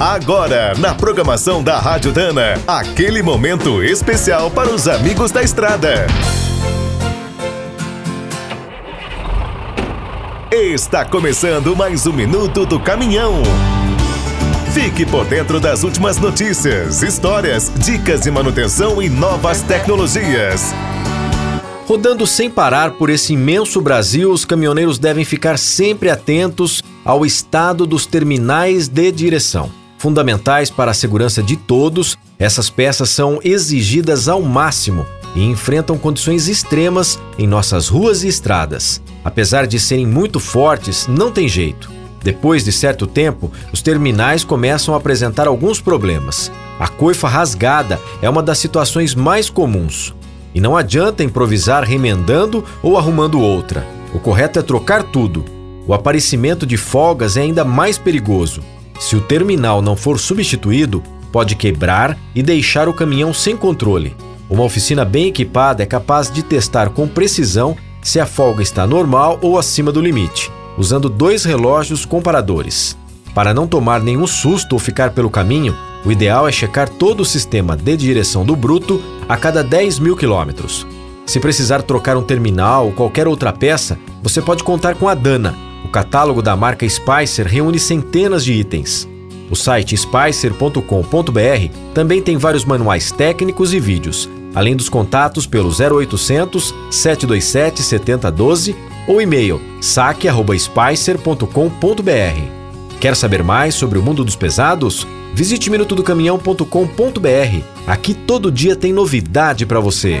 Agora, na programação da Rádio Dana, aquele momento especial para os amigos da estrada. Está começando mais um minuto do caminhão. Fique por dentro das últimas notícias, histórias, dicas de manutenção e novas tecnologias. Rodando sem parar por esse imenso Brasil, os caminhoneiros devem ficar sempre atentos ao estado dos terminais de direção. Fundamentais para a segurança de todos, essas peças são exigidas ao máximo e enfrentam condições extremas em nossas ruas e estradas. Apesar de serem muito fortes, não tem jeito. Depois de certo tempo, os terminais começam a apresentar alguns problemas. A coifa rasgada é uma das situações mais comuns. E não adianta improvisar remendando ou arrumando outra. O correto é trocar tudo. O aparecimento de folgas é ainda mais perigoso. Se o terminal não for substituído, pode quebrar e deixar o caminhão sem controle. Uma oficina bem equipada é capaz de testar com precisão se a folga está normal ou acima do limite usando dois relógios comparadores. Para não tomar nenhum susto ou ficar pelo caminho, o ideal é checar todo o sistema de direção do bruto a cada 10 mil quilômetros. Se precisar trocar um terminal ou qualquer outra peça, você pode contar com a Dana. O catálogo da marca Spicer reúne centenas de itens. O site spicer.com.br também tem vários manuais técnicos e vídeos, além dos contatos pelo 0800 727 7012 ou e-mail saque@spicer.com.br. Quer saber mais sobre o mundo dos pesados? Visite minutodocaminhão.com.br. Aqui todo dia tem novidade para você.